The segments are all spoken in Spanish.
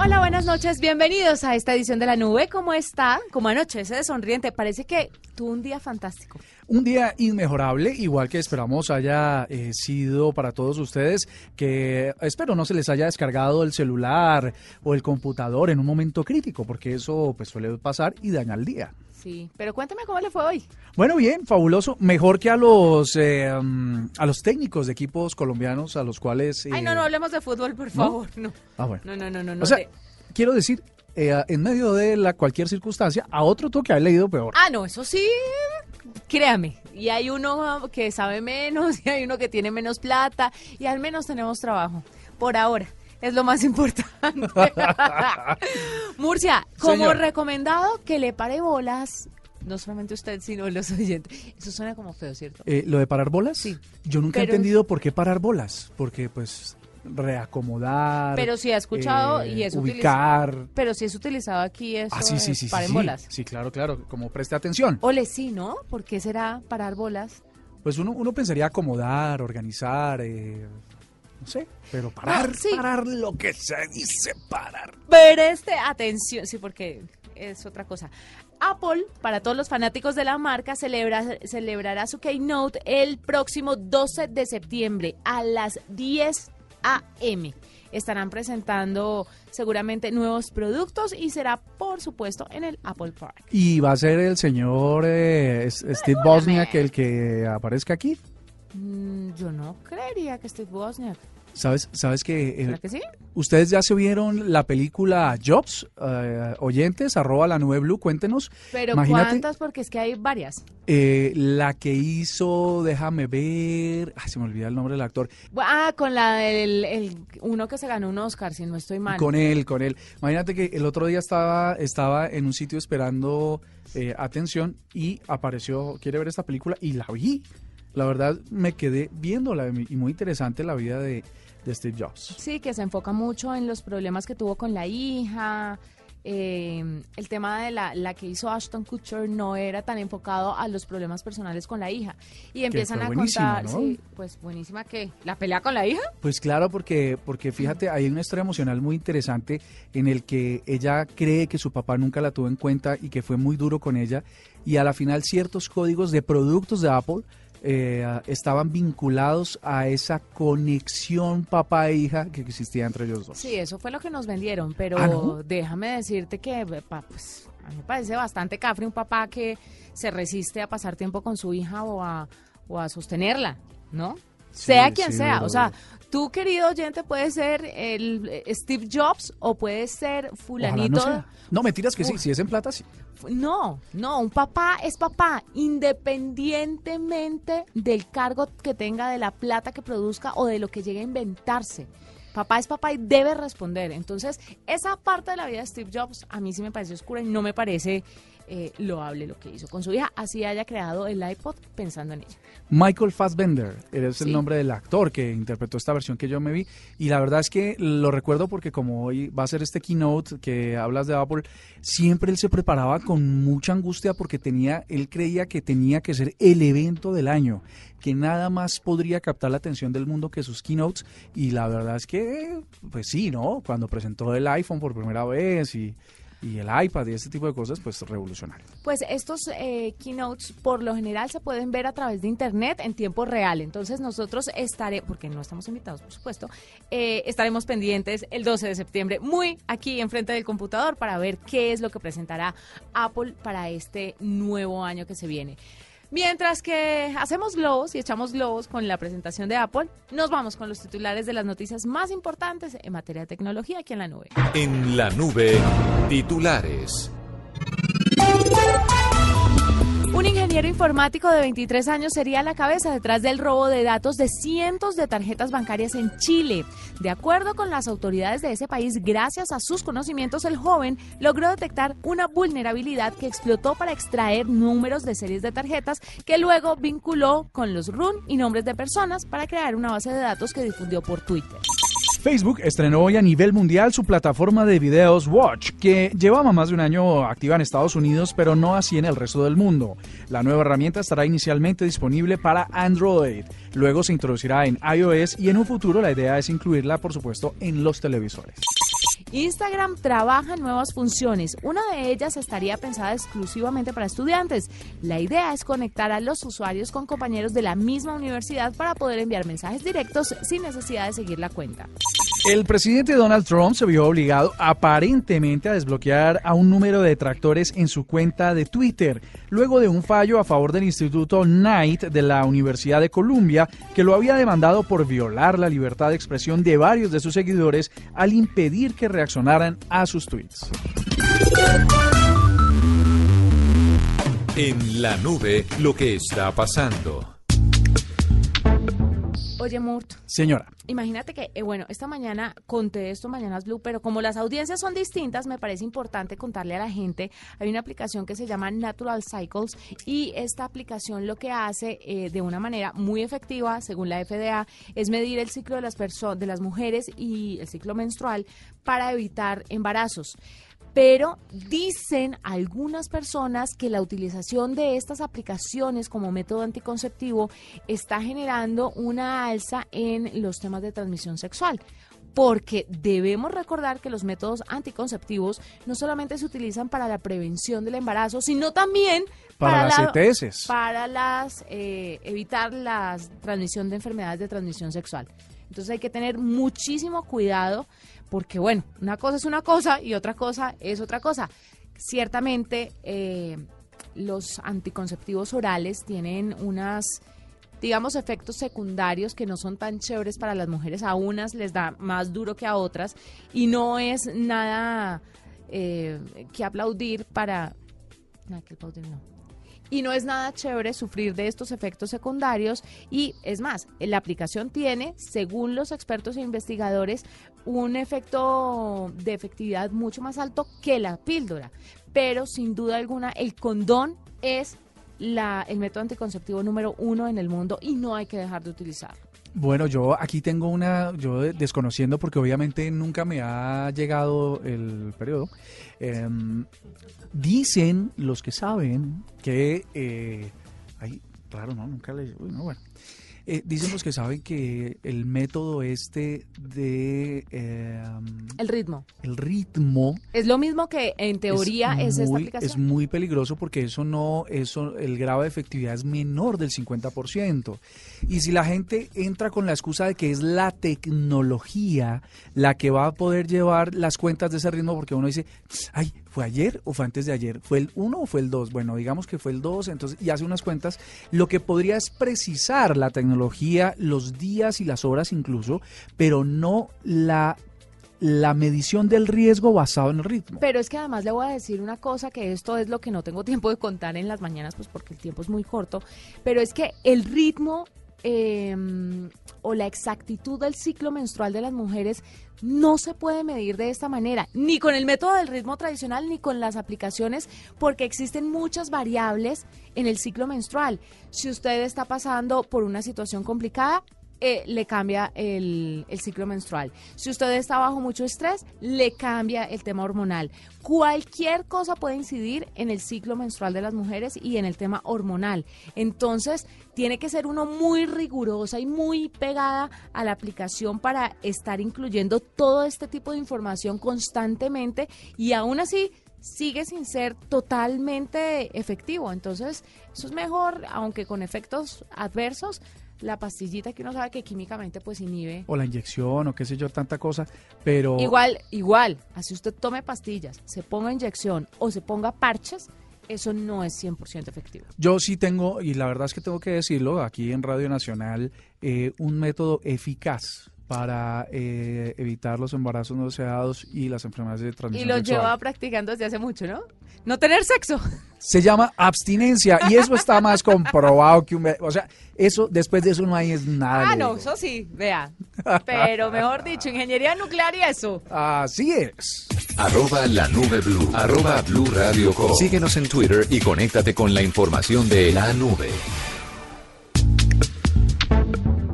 Hola, buenas noches, bienvenidos a esta edición de la nube. ¿Cómo está? ¿Cómo anochece de sonriente? Parece que tuvo un día fantástico. Un día inmejorable, igual que esperamos haya eh, sido para todos ustedes, que espero no se les haya descargado el celular o el computador en un momento crítico, porque eso pues suele pasar y daña el día. Sí, pero cuéntame cómo le fue hoy. Bueno, bien, fabuloso. Mejor que a los eh, um, a los técnicos de equipos colombianos a los cuales. Ay, no, no eh, hablemos de fútbol, por favor. No. Ah, bueno. No, no, no, no. no O sea, te- quiero decir, eh, en medio de la cualquier circunstancia, a otro tuvo que haber leído peor. Ah, no, eso sí, créame. Y hay uno que sabe menos, y hay uno que tiene menos plata, y al menos tenemos trabajo. Por ahora. Es lo más importante. Murcia, como Señor. recomendado que le pare bolas, no solamente usted, sino los oyentes. Eso suena como feo, ¿cierto? Eh, Lo de parar bolas, Sí. yo nunca Pero- he entendido por qué parar bolas, porque pues reacomodar. Pero sí ha escuchado eh, y es ubicar. Pero si es utilizado aquí eso Ah, sí, sí, sí, sí, paren bolas. Sí, claro, claro, como preste atención. Ole, sí, ¿no? ¿Por qué será parar bolas? Pues uno, uno pensaría acomodar, organizar, eh, no sé, pero parar, sí. parar lo que se dice parar. Pero este, atención, sí, porque es otra cosa. Apple, para todos los fanáticos de la marca, celebra, celebrará su keynote el próximo 12 de septiembre a las 10 a.m. Estarán presentando seguramente nuevos productos y será, por supuesto, en el Apple Park. Y va a ser el señor eh, Steve Bosniak el que aparezca aquí. Mm, yo no creería que Steve Wozniak. ¿Sabes, sabes que eh, ¿Será que sí? ustedes ya se vieron la película Jobs? Eh, oyentes, arroba la nube blue, cuéntenos. Pero Imagínate, ¿cuántas? Porque es que hay varias. eh, la que hizo, déjame ver, ay, se me olvida el nombre del actor, Ah, con la del el- uno que se ganó un Oscar, si no estoy mal. Con él, con él. Imagínate que el otro día estaba, estaba en un sitio esperando eh, atención y apareció, quiere ver esta película y la vi. La verdad me quedé viéndola y muy interesante la vida de, de Steve Jobs. Sí, que se enfoca mucho en los problemas que tuvo con la hija. eh, el tema de la, la que hizo Ashton Kutcher no era tan enfocado a los problemas personales con la hija. Y empiezan a contar, ¿no? sí, pues buenísima que la pelea con la hija. Pues claro, porque, porque fíjate, hay una historia emocional muy interesante en el que ella cree que su papá nunca la tuvo en cuenta y que fue muy duro con ella y a la final ciertos códigos de productos de Apple eh, estaban vinculados a esa conexión papá e hija que existía entre ellos dos. Sí, eso fue lo que nos vendieron, pero Ah, ¿no? déjame decirte que pues, a mí me parece bastante cafre un papá que se resiste a pasar tiempo con su hija o a, o a sostenerla, ¿no? Sí, sea quien sí, sea, o sea, tú querido oyente puedes ser el eh, Steve Jobs o puedes ser fulanito. no, mentiras que sí, si es en plata, sí. No, no, un papá es papá, independientemente del cargo que tenga, de la plata que produzca o de lo que llegue a inventarse. Papá es papá y debe responder. Entonces, esa parte de la vida de Steve Jobs a mí sí me parece oscura y no me parece eh, loable lo que hizo con su hija, así haya creado el iPod pensando en ella. Michael Fassbender es Sí. el nombre del actor que interpretó esta versión que yo me vi y la verdad es que lo recuerdo porque como hoy va a ser este keynote que hablas de Apple, siempre él se preparaba con mucha angustia porque tenía, él creía que tenía que ser el evento del año, que nada más podría captar la atención del mundo que sus keynotes y la verdad es que, pues sí, ¿no? Cuando presentó el iPhone por primera vez y, y el iPad y este tipo de cosas, pues revolucionario. Pues estos eh, keynotes por lo general se pueden ver a través de internet en tiempo real. Entonces nosotros estaremos, porque no estamos invitados por supuesto, eh, estaremos pendientes el 12 de septiembre muy aquí enfrente del computador para ver qué es lo que presentará Apple para este nuevo año que se viene. Mientras que hacemos globos y echamos globos con la presentación de Apple, nos vamos con los titulares de las noticias más importantes en materia de tecnología aquí en la nube. En la nube, titulares. Un ingeniero informático de 23 años sería la cabeza detrás del robo de datos de cientos de tarjetas bancarias en Chile. De acuerdo con las autoridades de ese país, gracias a sus conocimientos, el joven logró detectar una vulnerabilidad que explotó para extraer números de series de tarjetas que luego vinculó con los RUN y nombres de personas para crear una base de datos que difundió por Twitter. Facebook estrenó hoy a nivel mundial su plataforma de videos Watch, que llevaba más de un año activa en Estados Unidos, pero no así en el resto del mundo. La nueva herramienta estará inicialmente disponible para Android, luego se introducirá en iOS y en un futuro la idea es incluirla, por supuesto, en los televisores. Instagram trabaja en nuevas funciones. Una de ellas estaría pensada exclusivamente para estudiantes. La idea es conectar a los usuarios con compañeros de la misma universidad para poder enviar mensajes directos sin necesidad de seguir la cuenta. El presidente Donald Trump se vio obligado aparentemente a desbloquear a un número de detractores en su cuenta de Twitter, luego de un fallo a favor del Instituto Knight de la Universidad de Columbia, que lo había demandado por violar la libertad de expresión de varios de sus seguidores al impedir que reaccionaran a sus tweets. En la nube, lo que está pasando. Oye, Murt. Señora. Imagínate que, eh, bueno, esta mañana conté esto, Mañanas Blue, pero como las audiencias son distintas, me parece importante contarle a la gente. Hay una aplicación que se llama Natural Cycles y esta aplicación lo que hace eh, de una manera muy efectiva, según la FDA, es medir el ciclo de las, de las mujeres y el ciclo menstrual para evitar embarazos pero dicen algunas personas que la utilización de estas aplicaciones como método anticonceptivo está generando una alza en los temas de transmisión sexual porque debemos recordar que los métodos anticonceptivos no solamente se utilizan para la prevención del embarazo, sino también para, las ETS. Para las, eh, evitar la transmisión de enfermedades de transmisión sexual. Entonces hay que tener muchísimo cuidado porque bueno, una cosa es una cosa y otra cosa es otra cosa. Ciertamente eh, los anticonceptivos orales tienen unas digamos, efectos secundarios que no son tan chéveres para las mujeres. A unas les da más duro que a otras y no es nada eh, que aplaudir para... Nada que aplaudir, no y no es nada chévere sufrir de estos efectos secundarios y es más, la aplicación tiene, según los expertos e investigadores, un efecto de efectividad mucho más alto que la píldora, pero sin duda alguna el condón es la, el método anticonceptivo número uno en el mundo y no hay que dejar de utilizarlo. Bueno, yo aquí tengo una, yo desconociendo porque obviamente nunca me ha llegado el periodo. Em, dicen los que saben que, eh, ay, claro, no, nunca le, no, bueno. Eh, dicen los que saben que el método este de... El ritmo. El ritmo. Es lo mismo que en teoría es, esta aplicación. Es muy peligroso porque eso no, eso, el grado de efectividad es menor del 50%. Y si la gente entra con la excusa de que es la tecnología la que va a poder llevar las cuentas de ese ritmo, porque uno dice, ay, ¿Fue ayer o fue antes de ayer? ¿Fue el 1 o fue el 2? Bueno, digamos que fue el 2, entonces, y hace unas cuentas. Lo que podría es precisar la tecnología, los días y las horas incluso, pero no la la medición del riesgo basado en el ritmo. Pero es que además le voy a decir una cosa, que esto es lo que no tengo tiempo de contar en las mañanas, pues porque el tiempo es muy corto, pero es que el ritmo Em, o la exactitud del ciclo menstrual de las mujeres no se puede medir de esta manera, ni con el método del ritmo tradicional, ni con las aplicaciones, porque existen muchas variables en el ciclo menstrual. Si usted está pasando por una situación complicada, eh, le cambia el, ciclo menstrual. Si usted está bajo mucho estrés, le cambia el tema hormonal. Cualquier cosa puede incidir en el ciclo menstrual de las mujeres y en el tema hormonal. Entonces, tiene que ser uno muy rigurosa y muy pegada a la aplicación para estar incluyendo todo este tipo de información constantemente y aún así sigue sin ser totalmente efectivo. Entonces, eso es mejor, aunque con efectos adversos, la pastillita que uno sabe que químicamente pues inhibe. O la inyección o qué sé yo, tanta cosa, pero... Igual, igual, así usted tome pastillas, se ponga inyección o se ponga parches, eso no es 100% efectivo. Yo sí tengo, y la verdad es que tengo que decirlo, aquí en Radio Nacional, eh, un método eficaz para eh, evitar los embarazos no deseados y las enfermedades de transmisión Y lo sexual. lleva practicando desde hace mucho, ¿no? No tener sexo. Se llama abstinencia y eso está más comprobado que un... O sea, eso, después de eso no hay es nada. Ah, no, eso sí, vea. Pero mejor dicho, ingeniería nuclear y eso. Así es. Arroba la nube blue. Arroba blue radio com. Síguenos en Twitter y conéctate con la información de la nube.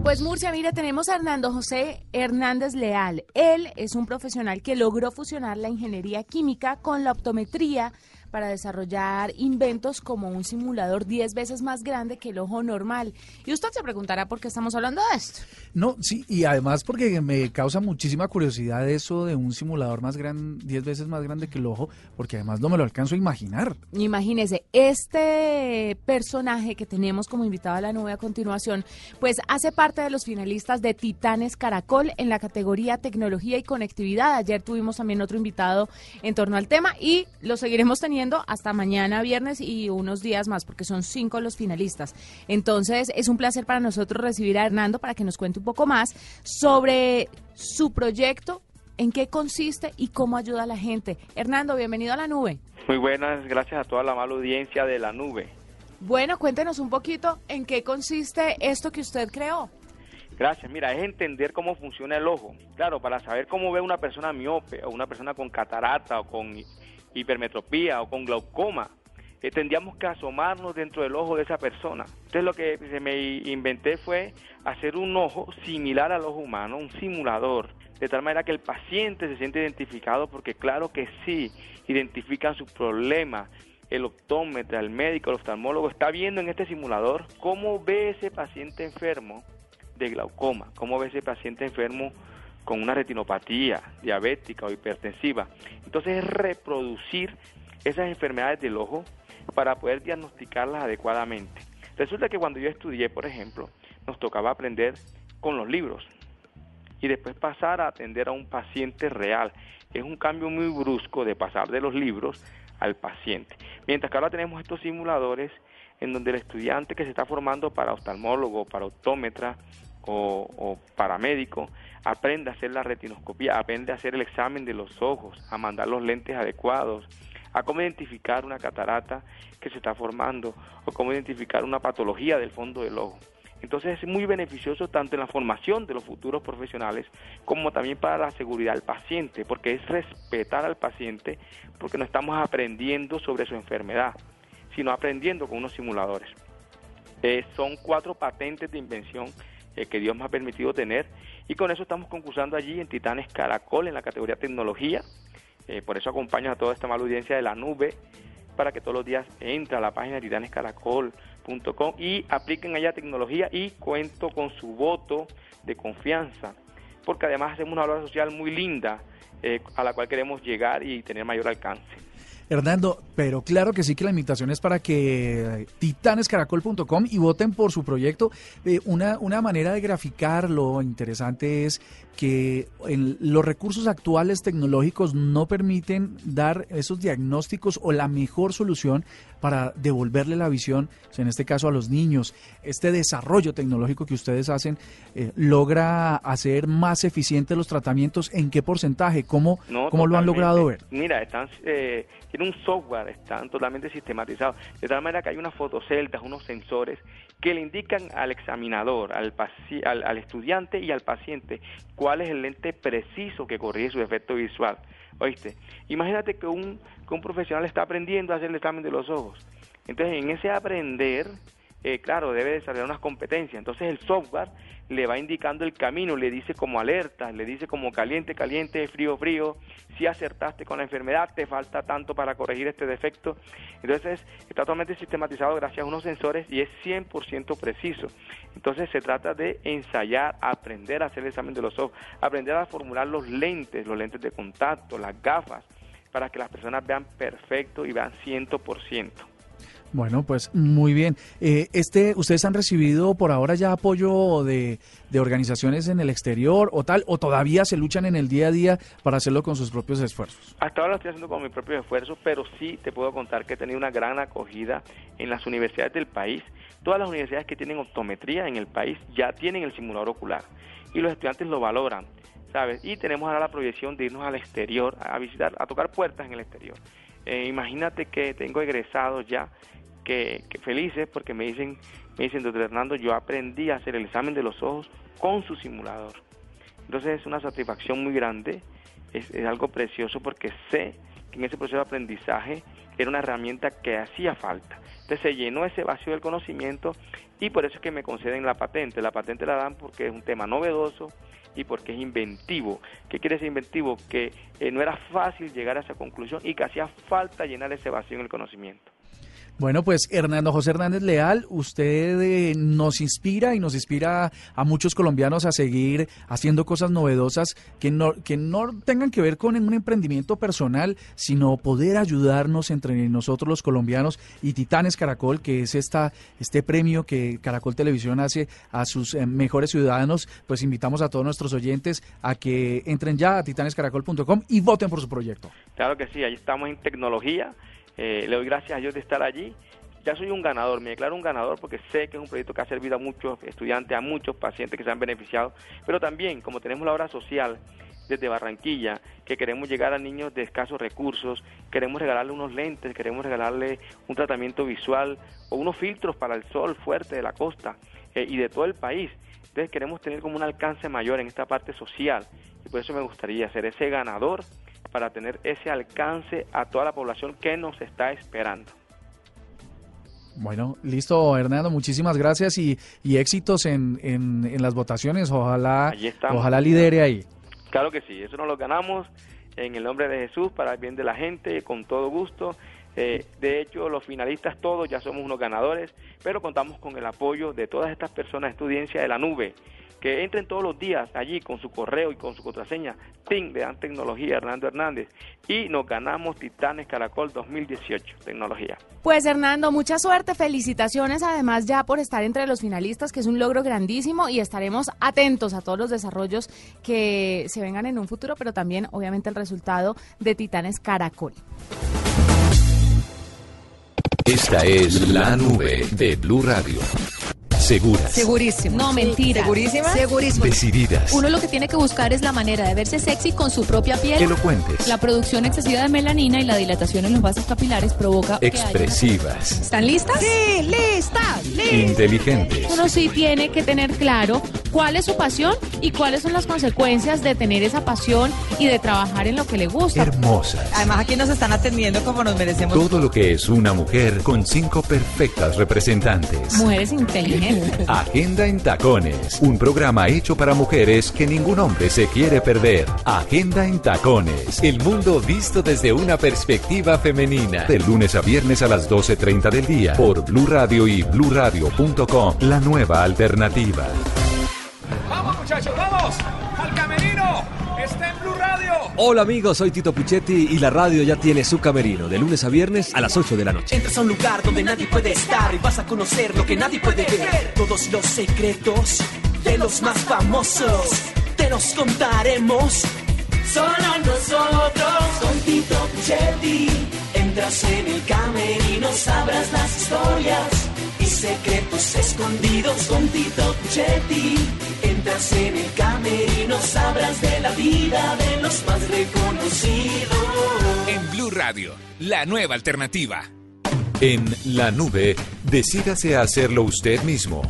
Pues Murcia, mire, tenemos a Hernando José Hernández Leal. Él es un profesional que logró fusionar la ingeniería química con la optometría para desarrollar inventos como un simulador 10 veces más grande que el ojo normal. Y usted se preguntará por qué estamos hablando de esto. No, sí, y además porque me causa muchísima curiosidad eso de un simulador más grande, 10 veces más grande que el ojo, porque además no me lo alcanzo a imaginar. Imagínese, este personaje que tenemos como invitado a la nube a continuación, pues hace parte de los finalistas de Titanes Caracol en la categoría Tecnología y Conectividad. Ayer tuvimos también otro invitado en torno al tema y lo seguiremos teniendo hasta mañana viernes y unos días más, porque son cinco los finalistas. Entonces, es un placer para nosotros recibir a Hernando para que nos cuente un poco más sobre su proyecto, en qué consiste y cómo ayuda a la gente. Hernando, bienvenido a la nube. Muy buenas, gracias a toda la mala audiencia de la nube. Bueno, cuéntenos un poquito en qué consiste esto que usted creó. Gracias, mira, es entender cómo funciona el ojo. Claro, para saber cómo ve una persona miope o una persona con catarata o con hipermetropía o con glaucoma, eh, tendríamos que asomarnos dentro del ojo de esa persona. Entonces lo que se me inventé fue hacer un ojo similar al ojo humano, un simulador, de tal manera que el paciente se siente identificado porque claro que sí, identifican sus problemas, el optómetra, el médico, el oftalmólogo está viendo en este simulador cómo ve ese paciente enfermo de glaucoma, cómo ve ese paciente enfermo con una retinopatía diabética o hipertensiva. Entonces es reproducir esas enfermedades del ojo para poder diagnosticarlas adecuadamente. Resulta que cuando yo estudié, por ejemplo, nos tocaba aprender con los libros y después pasar a atender a un paciente real. Es un cambio muy brusco de pasar de los libros al paciente. Mientras que ahora tenemos estos simuladores en donde el estudiante que se está formando para oftalmólogo, para optómetra o, paramédico, aprende a hacer la retinoscopía, aprende a hacer el examen de los ojos, a mandar los lentes adecuados, a cómo identificar una catarata que se está formando o cómo identificar una patología del fondo del ojo. Entonces es muy beneficioso tanto en la formación de los futuros profesionales como también para la seguridad del paciente, porque es respetar al paciente porque no estamos aprendiendo sobre su enfermedad, sino aprendiendo con unos simuladores. Eh, son cuatro patentes de invención eh, que Dios me ha permitido tener y con eso estamos concursando allí en Titanes Caracol en la categoría tecnología. Eh, por eso acompaño a toda esta mala audiencia de la nube para que todos los días entre a la página titanescaracol.com y apliquen allá tecnología y cuento con su voto de confianza, porque además hacemos una obra social muy linda eh, a la cual queremos llegar y tener mayor alcance. Hernando, pero claro que sí que la invitación es para que titanescaracol.com y voten por su proyecto. Eh, una, una manera de graficarlo interesante es que en los recursos actuales tecnológicos no permiten dar esos diagnósticos o la mejor solución para devolverle la visión, en este caso a los niños. Este desarrollo tecnológico que ustedes hacen eh, logra hacer más eficientes los tratamientos. ¿En qué porcentaje? ¿Cómo, No, cómo lo han logrado ver? Mira, están, eh, tiene un software, están totalmente sistematizados, de tal manera que hay unas fotoceldas, unos sensores que le indican al examinador, al, estudiante y al paciente cuál es el lente preciso que corrige su efecto visual. ¿Oíste? Imagínate que un, que un profesional está aprendiendo a hacer el examen de los ojos. Entonces, en ese aprender, eh, claro, debe desarrollar unas competencias. Entonces, el software le va indicando el camino, le dice como alerta, le dice como caliente, caliente, frío, frío. Si acertaste con la enfermedad, te falta tanto para corregir este defecto. Entonces, está totalmente sistematizado gracias a unos sensores y es 100% preciso. Entonces, se trata de ensayar, aprender a hacer el examen de los ojos, aprender a formular los lentes, los lentes de contacto, las gafas, para que las personas vean perfecto y vean 100%. Bueno, pues muy bien. Eh, este, ¿Ustedes han recibido por ahora ya apoyo de, de, organizaciones en el exterior o tal? ¿O todavía se luchan en el día a día para hacerlo con sus propios esfuerzos? Hasta ahora lo estoy haciendo con mis propios esfuerzos, pero sí te puedo contar que he tenido una gran acogida en las universidades del país. Todas las universidades que tienen optometría en el país ya tienen el simulador ocular y los estudiantes lo valoran. ¿Sabes? Y tenemos ahora la proyección de irnos al exterior, a visitar, a tocar puertas en el exterior. Eh, imagínate que tengo egresados ya que, felices porque me dicen, me dicen, doctor Hernando, yo aprendí a hacer el examen de los ojos con su simulador. Entonces es una satisfacción muy grande, es, algo precioso porque sé que en ese proceso de aprendizaje era una herramienta que hacía falta. Entonces se llenó ese vacío del conocimiento y por eso es que me conceden la patente. La patente la dan porque es un tema novedoso y porque es inventivo. ¿Qué quiere decir inventivo? Que eh, no era fácil llegar a esa conclusión y que hacía falta llenar ese vacío en el conocimiento. Bueno, pues Hernando José Hernández Leal, usted eh, nos inspira y nos inspira a muchos colombianos a seguir haciendo cosas novedosas que no, que no tengan que ver con un emprendimiento personal, sino poder ayudarnos entre nosotros los colombianos y Titanes Caracol, que es esta, este premio que Caracol Televisión hace a sus eh, mejores ciudadanos. Pues invitamos a todos nuestros oyentes a que entren ya a titanescaracol.com y voten por su proyecto. Claro que sí, ahí estamos en tecnología eh, le doy gracias a Dios de estar allí. Ya soy un ganador, me declaro un ganador porque sé que es un proyecto que ha servido a muchos estudiantes, a muchos pacientes que se han beneficiado, pero también como tenemos la obra social desde Barranquilla, que queremos llegar a niños de escasos recursos, queremos regalarle unos lentes, queremos regalarle un tratamiento visual o unos filtros para el sol fuerte de la costa eh, y de todo el país. Entonces queremos tener como un alcance mayor en esta parte social y por eso me gustaría ser ese ganador para tener ese alcance a toda la población que nos está esperando. Bueno, listo, Hernando, muchísimas gracias y, éxitos en, en, las votaciones. Ojalá, ojalá lidere ahí. Claro que sí, eso nos lo ganamos en el nombre de Jesús para el bien de la gente, con todo gusto. Eh, de hecho, los finalistas todos ya somos unos ganadores, pero contamos con el apoyo de todas estas personas, estudiantes de la nube, que entren todos los días allí con su correo y con su contraseña, TIN de Dan Tecnología Hernando Hernández, y nos ganamos Titanes Caracol 2018, tecnología. Pues Hernando, mucha suerte, felicitaciones además ya por estar entre los finalistas, que es un logro grandísimo, y estaremos atentos a todos los desarrollos que se vengan en un futuro, pero también obviamente el resultado de Titanes Caracol. Esta es la nube de Blue Radio. Seguras. Segurísimo. No, mentira. ¿Segurísima? Segurísima. Decididas. Uno lo que tiene que buscar es la manera de verse sexy con su propia piel. Elocuentes. La producción excesiva de melanina y la dilatación en los vasos capilares provoca. Expresivas. ¿Están listas? Sí, listas. listas. Inteligentes. Uno sí tiene que tener claro cuál es su pasión y cuáles son las consecuencias de tener esa pasión y de trabajar en lo que le gusta. Hermosas. Además, aquí nos están atendiendo como nos merecemos. Todo lo que es una mujer con cinco perfectas representantes. Mujeres inteligentes. Agenda en Tacones, un programa hecho para mujeres que ningún hombre se quiere perder. Agenda en Tacones, el mundo visto desde una perspectiva femenina. De lunes a viernes a las 12.30 del día por Blue Radio y bluradio.com, la nueva alternativa. ¡Vamos muchachos, vamos! ¡Al camerino! ¡Está en Blue Radio! Hola amigos, soy Tito Puchetti y la radio ya tiene su camerino de lunes a viernes a las 8 de la noche. Entras a un lugar donde nadie puede estar y vas a conocer lo que nadie puede ver. Todos los secretos de los más famosos te los contaremos. Solo nosotros con Tito Puchetti. Entras en el camerino, sabrás las historias y secretos escondidos con Tito Puchetti. En el camerino, sabrás de la vida de los más reconocidos. En Blue Radio, la nueva alternativa. En la nube, decídase a hacerlo usted mismo.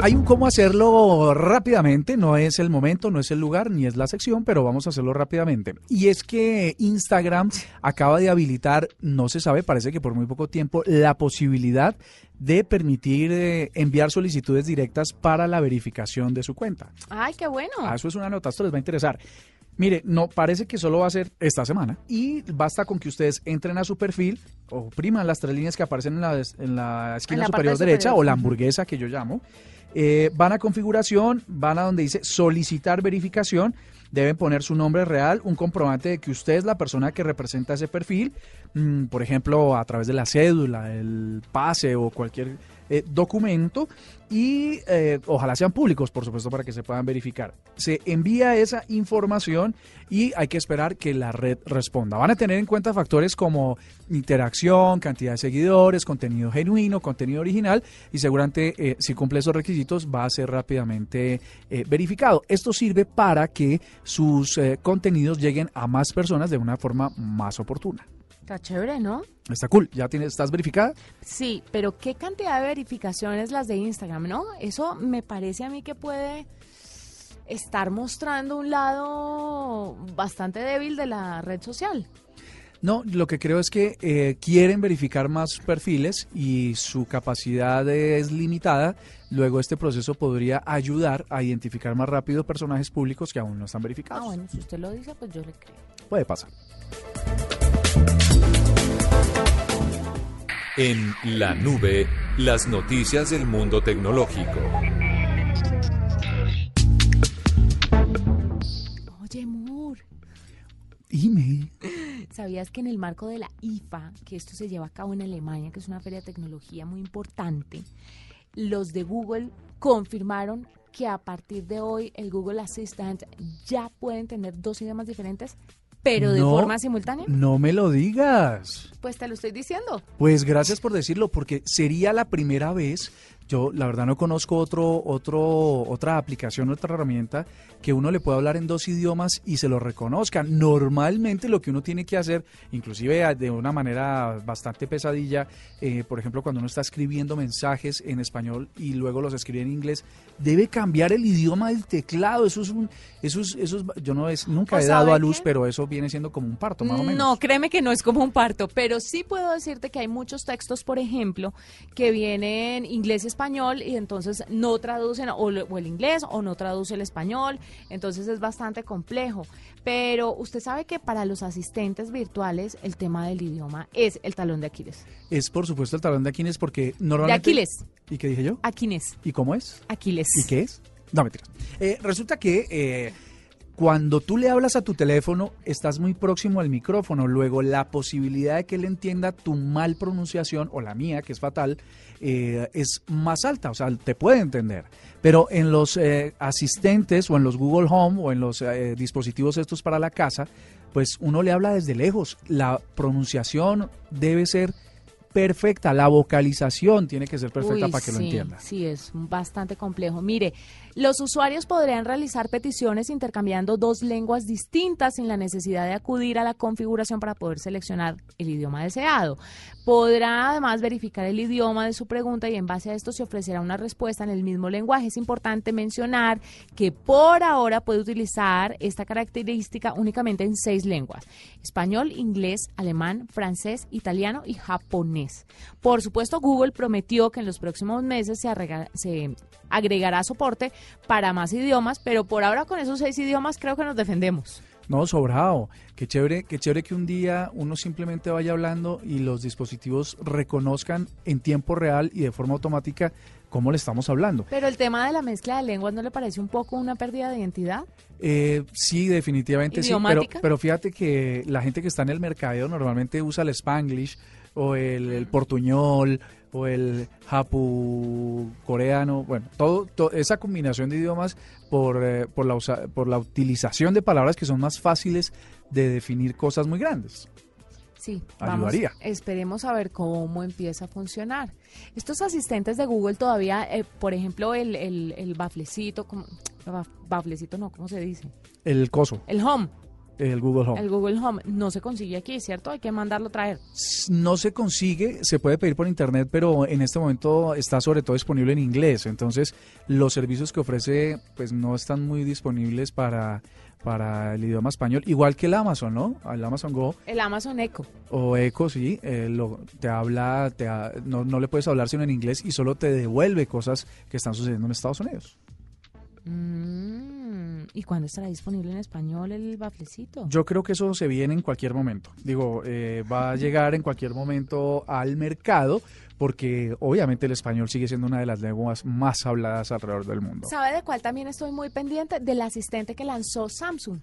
Hay un cómo hacerlo rápidamente, no es el momento, no es el lugar, ni es la sección, pero vamos a hacerlo rápidamente. Y es que Instagram acaba de habilitar, no se sabe, parece que por muy poco tiempo, la posibilidad de permitir eh, enviar solicitudes directas para la verificación de su cuenta. Ay, qué bueno. Ah, eso es una nota, esto les va a interesar. Mire, no parece que solo va a ser esta semana y basta con que ustedes entren a su perfil, opriman las tres líneas que aparecen en la, en la esquina superior derecha o la hamburguesa que yo llamo, eh, van a configuración, van a donde dice solicitar verificación. Deben poner su nombre real, un comprobante de que usted es la persona que representa ese perfil, mm, por ejemplo, a través de la cédula, el pase o cualquier eh, documento y eh, ojalá sean públicos, por supuesto, para que se puedan verificar. Se envía esa información y hay que esperar que la red responda. Van a tener en cuenta factores como interacción, cantidad de seguidores, contenido genuino, contenido original y seguramente eh, si cumple esos requisitos va a ser rápidamente verificado. Esto sirve para que sus contenidos lleguen a más personas de una forma más oportuna. Está chévere, ¿no? Está cool. ¿Ya tienes, estás verificada? Sí, pero qué cantidad de verificaciones las de Instagram, ¿no? Eso me parece a mí que puede estar mostrando un lado bastante débil de la red social. No, lo que creo es que eh, quieren verificar más perfiles y su capacidad es limitada. Luego este proceso podría ayudar a identificar más rápido personajes públicos que aún no están verificados. Ah, bueno, si usted lo dice, pues yo le creo. Puede pasar. En la nube, las noticias del mundo tecnológico. Oye, Moore. Dime. ¿Sabías que en el marco de la IFA, que esto se lleva a cabo en Alemania, que es una feria de tecnología muy importante, los de Google confirmaron que a partir de hoy el Google Assistant ya pueden tener dos idiomas diferentes pero de forma simultánea. No me lo digas. Pues te lo estoy diciendo. Pues gracias por decirlo, porque sería la primera vez yo la verdad no conozco otro, otro, otra aplicación, otra herramienta que uno le pueda hablar en dos idiomas y se lo reconozca. Normalmente lo que uno tiene que hacer, inclusive de una manera bastante pesadilla, eh, por ejemplo cuando uno está escribiendo mensajes en español y luego los escribe en inglés, debe cambiar el idioma del teclado. Eso es un, eso es, eso es, yo no es, nunca he dado a luz, pero eso viene siendo como un parto, más o menos. No, créeme que no es como un parto, pero sí puedo decirte que hay muchos textos, por ejemplo, que vienen inglés y español y entonces no traducen o, el inglés o no traduce el español, entonces es bastante complejo. Pero usted sabe que para los asistentes virtuales el tema del idioma es el talón de Aquiles. Es por supuesto el talón de Aquiles porque normalmente... De Aquiles. ¿Y qué dije yo? Aquiles. ¿Y cómo es? Aquiles. ¿Y qué es? No, mentira. Eh, resulta que... Eh, cuando tú le hablas a tu teléfono, estás muy próximo al micrófono. Luego, la posibilidad de que él entienda tu mal pronunciación o la mía, que es fatal, eh, es más alta. O sea, te puede entender. Pero en los eh, asistentes o en los Google Home o en los eh, dispositivos estos para la casa, pues uno le habla desde lejos. La pronunciación debe ser perfecta, la vocalización tiene que ser perfecta para que lo entienda. Sí, es bastante complejo. Mire, los usuarios podrían realizar peticiones intercambiando dos lenguas distintas sin la necesidad de acudir a la configuración para poder seleccionar el idioma deseado. Podrá además verificar el idioma de su pregunta y en base a esto se ofrecerá una respuesta en el mismo lenguaje. Es importante mencionar que por ahora puede utilizar esta característica únicamente en seis lenguas. Español, inglés, alemán, francés, italiano y japonés. Por supuesto, Google prometió que en los próximos meses se, se agregará soporte para más idiomas, pero por ahora con esos seis idiomas creo que nos defendemos. No, sobrado. Qué chévere, qué chévere que un día uno simplemente vaya hablando y los dispositivos reconozcan en tiempo real y de forma automática cómo le estamos hablando. Pero el tema de la mezcla de lenguas no le parece un poco una pérdida de identidad? Eh, sí, definitivamente sí. Pero, pero fíjate que la gente que está en el mercadeo normalmente usa el spanglish o el, portuñol o el japu coreano, bueno, todo, esa combinación de idiomas por, eh, por, la por la utilización de palabras que son más fáciles de definir cosas muy grandes. Sí, Ayudaría. esperemos a ver cómo empieza a funcionar. Estos asistentes de Google todavía, eh, por ejemplo, el, el, el baflecito, baflecito no, ¿cómo se dice? El coso. El home. El Google Home. El Google Home no se consigue aquí, ¿cierto? Hay que mandarlo traer. No se consigue, se puede pedir por internet, pero en este momento está sobre todo disponible en inglés. Entonces, los servicios que ofrece pues no están muy disponibles para para el idioma español, igual que el Amazon, ¿no? El Amazon Go. El Amazon Echo. O Echo, sí, eh, lo, te habla, te no, no, le puedes hablar sino en inglés y solo te devuelve cosas que están sucediendo en Estados Unidos. Mm, ¿Y cuándo estará disponible en español el baflecito? Yo creo que eso se viene en cualquier momento. Digo, eh, va a llegar en cualquier momento al mercado porque obviamente el español sigue siendo una de las lenguas más habladas alrededor del mundo. ¿Sabe de cuál también estoy muy pendiente? Del asistente que lanzó Samsung.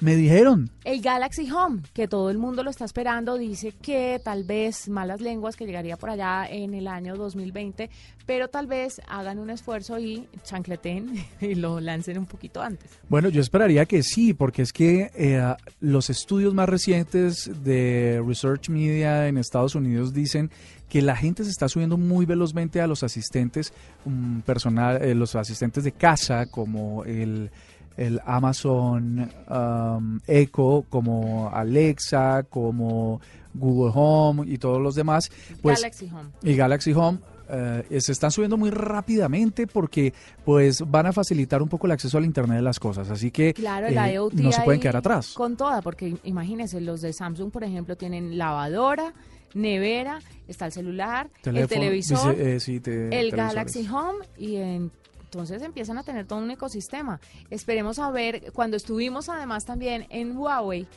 Me dijeron. El Galaxy Home, que todo el mundo lo está esperando, dice que tal vez malas lenguas, que llegaría por allá en el año 2020, pero tal vez hagan un esfuerzo y chancleten y lo lancen un poquito antes. Bueno, yo esperaría que sí, porque es que eh, los estudios más recientes de Research Media en Estados Unidos dicen que la gente se está subiendo muy velozmente a los asistentes um, personal, eh, los asistentes de casa, como el el Amazon um, Echo, como Alexa, como Google Home y todos los demás. Pues, Galaxy Home. Y Galaxy Home. eh, se están subiendo muy rápidamente porque pues van a facilitar un poco el acceso al internet de las cosas así que Claro, eh, IoT no se pueden quedar atrás Con toda, porque imagínense, los de Samsung, por ejemplo, tienen lavadora, nevera, está el celular, el televisor, dice, eh, sí, te- el televisores. Galaxy Home y en- entonces empiezan a tener todo un ecosistema. Esperemos a ver, cuando estuvimos además también en Huawei,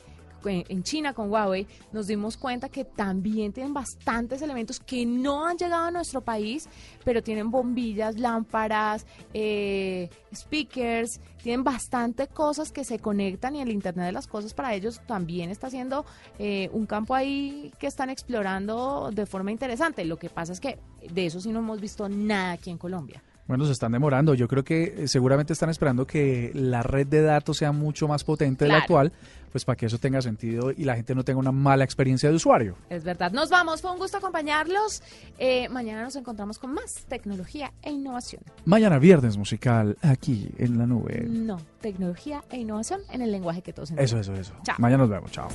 en China con Huawei, nos dimos cuenta que también tienen bastantes elementos que no han llegado a nuestro país, pero tienen bombillas, lámparas, eh, speakers, tienen bastante cosas que se conectan y el Internet de las Cosas para ellos también está siendo eh, un campo ahí que están explorando de forma interesante. Lo que pasa es que de eso sí no hemos visto nada aquí en Colombia. Bueno, se están demorando. Yo creo que eh, seguramente están esperando que la red de datos sea mucho más potente de la actual, pues para que eso tenga sentido y la gente no tenga una mala experiencia de usuario. Es verdad. Nos vamos. Fue un gusto acompañarlos. Eh, mañana nos encontramos con más tecnología e innovación. Mañana viernes musical aquí en la nube. No, tecnología e innovación en el lenguaje que todos Eso, entendemos. eso, eso. Chao. Mañana nos vemos. Chao.